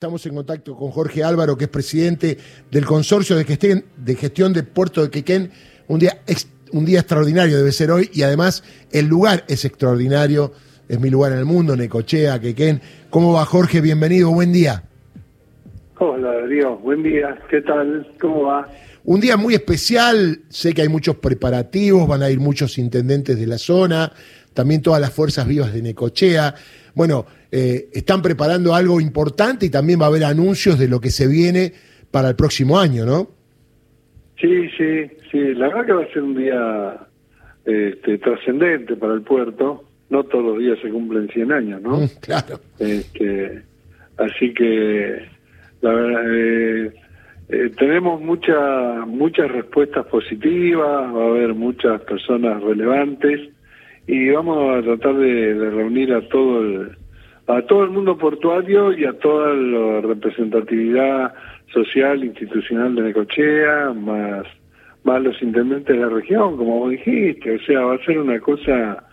Estamos en contacto con Jorge Álvaro, que es presidente del consorcio de gestión de, gestión de Puerto de Quequén. Un día, un día extraordinario debe ser hoy y además el lugar es extraordinario. Es mi lugar en el mundo, Necochea, Quequén. ¿Cómo va Jorge? Bienvenido, buen día. Hola Darío, buen día. ¿Qué tal? ¿Cómo va? Un día muy especial, sé que hay muchos preparativos, van a ir muchos intendentes de la zona, también todas las fuerzas vivas de Necochea. Bueno, eh, están preparando algo importante y también va a haber anuncios de lo que se viene para el próximo año, ¿no? Sí, sí, sí. La verdad que va a ser un día este, trascendente para el puerto. No todos los días se cumplen 100 años, ¿no? Mm, claro. Este, así que, la verdad, eh, eh, tenemos muchas muchas respuestas positivas, va a haber muchas personas relevantes y vamos a tratar de, reunir a todo el a todo el mundo portuario y a toda la representatividad social institucional de Necochea más más los intendentes de la región como vos dijiste. O sea va a ser una cosa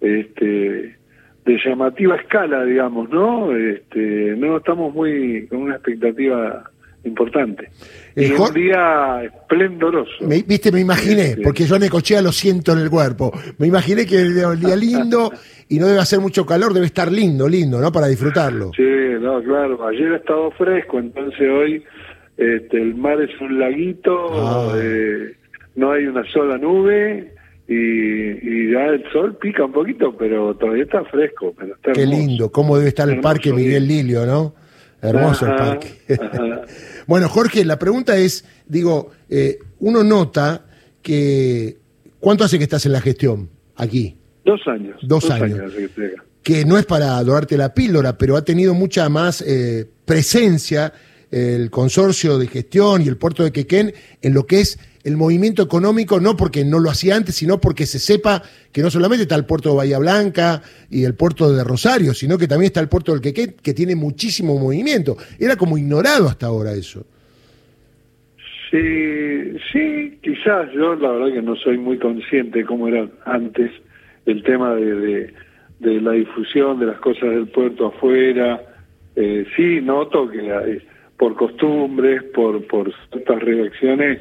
este de llamativa escala digamos no este no estamos muy con una expectativa importante. Eh, un día esplendoroso. Me, Viste, me imaginé, porque yo Necochea lo siento en el cuerpo. Me imaginé que el, día lindo y no debe hacer mucho calor, debe estar lindo, lindo, ¿no? Para disfrutarlo. Sí, no, claro. Ayer ha estado fresco, entonces hoy este, el mar es un laguito, ah. eh, no hay una sola nube. Y, y, ya el sol pica un poquito, pero todavía está fresco. Pero Qué lindo, cómo debe estar el parque Miguel Lilio, ¿no? Hermoso el parque. bueno, Jorge, la pregunta es, digo, eh, uno nota que, ¿cuánto hace que estás en la gestión aquí? Dos años. Dos, años. que, no es para dorarte la píldora, pero ha tenido mucha más eh, presencia el consorcio de gestión y el puerto de Quequén en lo que es el movimiento económico, no porque no lo hacía antes, sino porque se sepa que no solamente está el puerto de Bahía Blanca y el puerto de Rosario, sino que también está el puerto del Quequén, que tiene muchísimo movimiento. Era como ignorado hasta ahora eso. Sí, sí, quizás yo la verdad que no soy muy consciente cómo era antes el tema de, de, la difusión de las cosas del puerto afuera. Eh, sí, noto que por costumbres, por, por ciertas reacciones,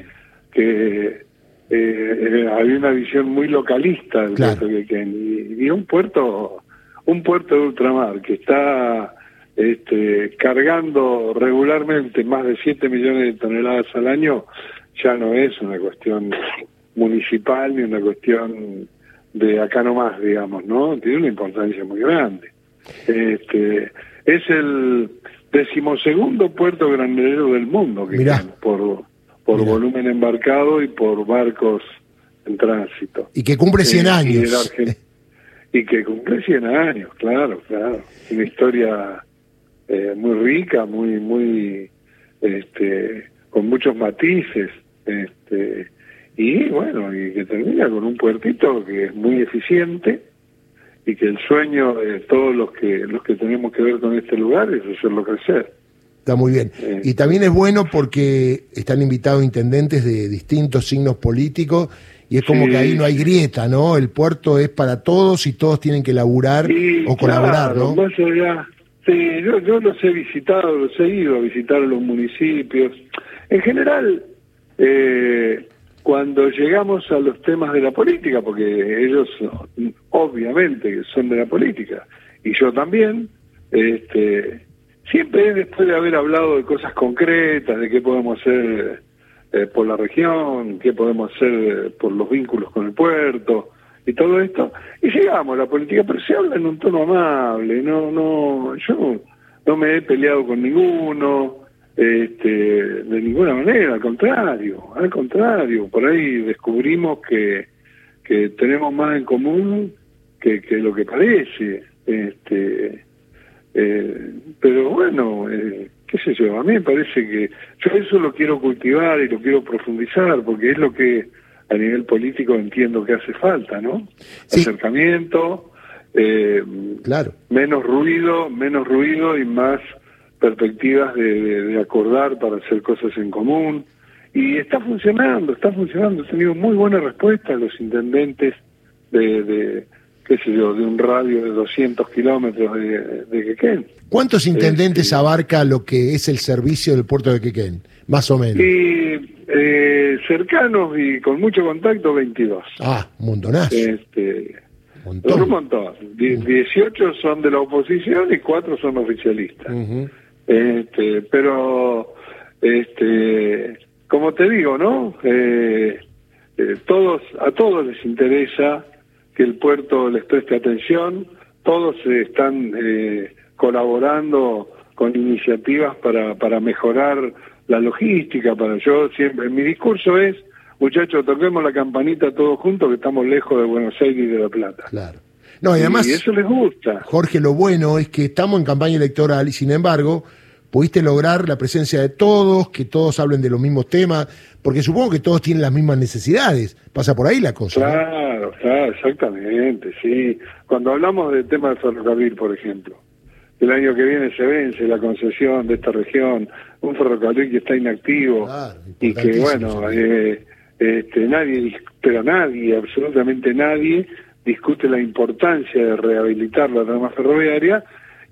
que eh, había una visión muy localista del puerto y, y, un puerto un puerto de ultramar que está este, cargando regularmente más de 7 millones de toneladas al año ya no es una cuestión municipal ni una cuestión de acá nomás digamos no tiene una importancia muy grande. Este es el decimosegundo puerto granadero del mundo que por por volumen embarcado y por barcos en tránsito. Y que cumple 100 eh, años. Y, que cumple 100 años, claro, claro. Una historia eh, muy rica, muy, muy, este, con muchos matices. Este, y bueno, y que termina con un puertito que es muy eficiente y que el sueño de todos los que los que tenemos que ver con este lugar es hacerlo crecer. Está muy bien. Y también es bueno porque están invitados intendentes de distintos signos políticos y es como que ahí no hay grieta, ¿no? El puerto es para todos y todos tienen que laburar o colaborar, ¿no? sí, yo, yo los he visitado, los he ido a visitar los municipios. En general, eh, cuando llegamos a los temas de la política, porque ellos obviamente son de la política, y yo también, este Siempre después de haber hablado de cosas concretas, de qué podemos hacer eh, por la región, qué podemos hacer eh, por los vínculos con el puerto y todo esto, y llegamos a la política, pero se habla en un tono amable, no, no, yo no me he peleado con ninguno, este, de ninguna manera, al contrario, al contrario, por ahí descubrimos que, que tenemos más en común que, que lo que parece, este, eh, pero bueno, eh, qué sé yo, a mí me parece que yo eso lo quiero cultivar y lo quiero profundizar porque es lo que a nivel político entiendo que hace falta, ¿no? Acercamiento, eh, claro. menos ruido, menos ruido y más perspectivas de, acordar para hacer cosas en común. Y está funcionando, está funcionando. He tenido muy buena respuesta a los intendentes de, qué sé yo, de un radio de 200 kilómetros de, de Quequén. ¿Cuántos intendentes abarca lo que es el servicio del puerto de Quequén, más o menos? Y eh, cercanos y con mucho contacto, 22. Ah, un montonazo. Este, un montón. 18 son de la oposición y 4 son oficialistas. este, pero, este, como te digo, ¿no? Eh, eh, todos, a todos les interesa que el puerto les preste atención, todos están eh, colaborando con iniciativas para, para mejorar la logística, para yo siempre, mi discurso es, muchachos, toquemos la campanita todos juntos que estamos lejos de Buenos Aires y de La Plata. Claro. No, y además, eso les gusta. Jorge, lo bueno es que estamos en campaña electoral y sin embargo pudiste lograr la presencia de todos, que todos hablen de los mismos temas, porque supongo que todos tienen las mismas necesidades. Pasa por ahí la cosa. Claro, claro, exactamente, sí. Cuando hablamos del tema del ferrocarril, por ejemplo, el año que viene se vence la concesión de esta región, un ferrocarril que está inactivo y que, bueno, eh, este, nadie, pero nadie, absolutamente nadie, discute la importancia de rehabilitar la trama ferroviaria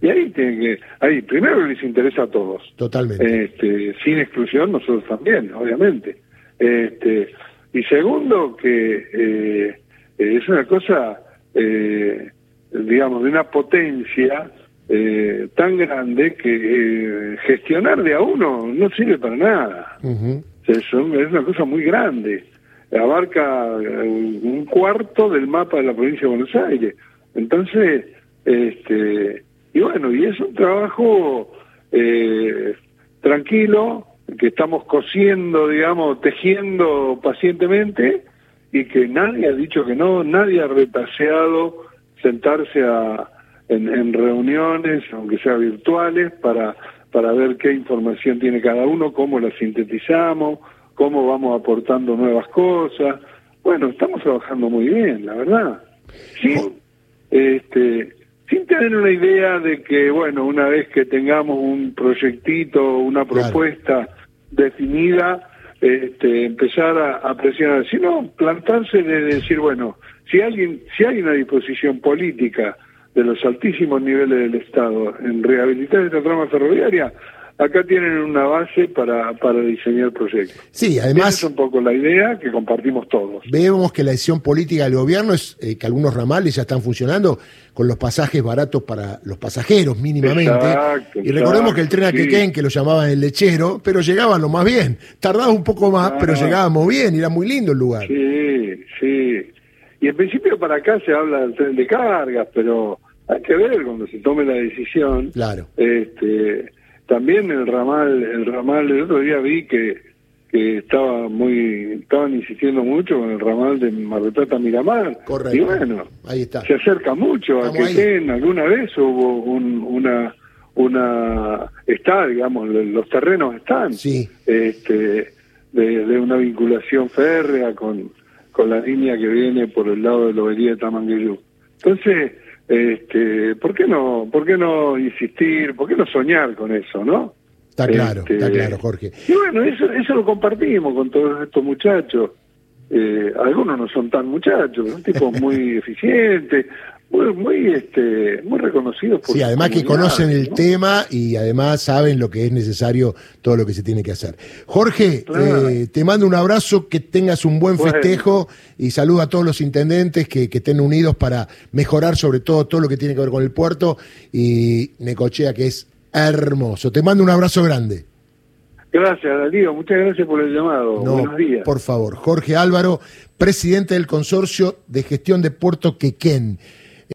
y ahí tiene que, ahí primero les interesa a todos. Totalmente. Este, sin exclusión, nosotros también, obviamente. Este, y segundo, que eh, es una cosa, eh, digamos, de una potencia eh, tan grande que gestionar de a uno no sirve para nada. es una cosa muy grande. Abarca un cuarto del mapa de la provincia de Buenos Aires. Entonces, este, y bueno, y es un trabajo eh, tranquilo, que estamos cosiendo, digamos, tejiendo pacientemente y que nadie ha dicho que no, nadie ha retaseado sentarse a, en, reuniones, aunque sea virtuales, para, para ver qué información tiene cada uno, cómo la sintetizamos, cómo vamos aportando nuevas cosas. Bueno, estamos trabajando muy bien, la verdad. Sí, este, sin tener una idea de que, bueno, una vez que tengamos un proyectito, una propuesta definida, este, empezar a, presionar, sino plantarse de decir, bueno, si alguien, si hay una disposición política de los altísimos niveles del Estado en rehabilitar esta trama ferroviaria, acá tienen una base para, para diseñar proyectos. Sí, además... es un poco la idea que compartimos todos. Vemos que la decisión política del gobierno es eh, que algunos ramales ya están funcionando con los pasajes baratos para los pasajeros mínimamente. y recordemos que el tren a Quequén, que lo llamaban el lechero, pero llegaban lo más bien. Tardaba un poco más, pero llegábamos bien, y era muy lindo el lugar. Sí, sí. Y en principio para acá se habla del tren de cargas, pero hay que ver cuando se tome la decisión. Claro. Este, también el ramal, el ramal, el otro día vi que, que estaba muy, estaban insistiendo mucho con el ramal de Mar del Plata Miramar. Correcto. Y bueno, ahí está. se acerca mucho a que en alguna vez hubo una, una, está, digamos, los terrenos están. Sí. Este, de, de una vinculación férrea con, con la línea que viene por el lado de la lobería de Tamangueyú. Entonces, este, ¿por qué no, por qué no insistir, por qué no soñar con eso, no? Está claro, está este, claro, Jorge. Y bueno, eso, eso lo compartimos con todos estos muchachos. Eh, algunos no son tan muchachos, son tipos muy eficientes, muy, muy, este, muy reconocidos por Sí, además que conocen el tema y además saben lo que es necesario, todo lo que se tiene que hacer. Jorge, eh, te mando un abrazo, que tengas un buen festejo y saludo a todos los intendentes que, que, estén unidos para mejorar sobre todo todo lo que tiene que ver con el puerto y Necochea, que es hermoso. Te mando un abrazo grande. Gracias, Darío. Muchas gracias por el llamado. Buenos días. Por favor. Jorge Álvaro, presidente del Consorcio de Gestión de Puerto Quequén.